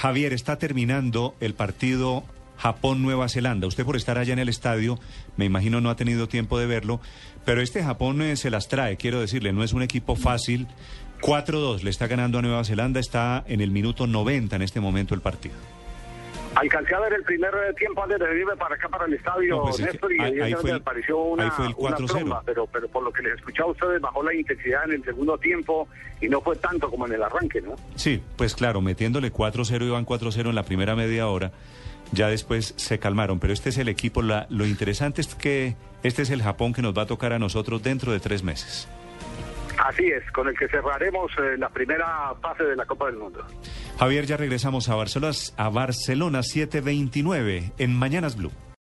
Javier, está terminando el partido Japón-Nueva Zelanda. Usted por estar allá en el estadio, me imagino no ha tenido tiempo de verlo, pero este Japón eh, se las trae, quiero decirle, no es un equipo fácil. 4-2 le está ganando a Nueva Zelanda, está en el minuto 90 en este momento el partido. Alcancé a ver el primer tiempo antes de venirme para acá, para el estadio, No, pues es que Néstor, y ahí- ahí fue el- pareció una, ahí fue el una 4-0. tromba, pero, pero por lo que les escuchaba a ustedes, bajó la intensidad en el segundo tiempo y no fue tanto como en el arranque, ¿no? Sí, pues claro, metiéndole 4-0 iban 4-0 en la primera media hora, ya después se calmaron, pero este es el equipo, la- lo interesante es que este es el Japón que nos va a tocar a nosotros dentro de tres meses. Así es, con el que cerraremos eh, la primera fase de la Copa del Mundo. Javier, ya regresamos a Barcelona, a Barcelona 729 en Mañanas Blue.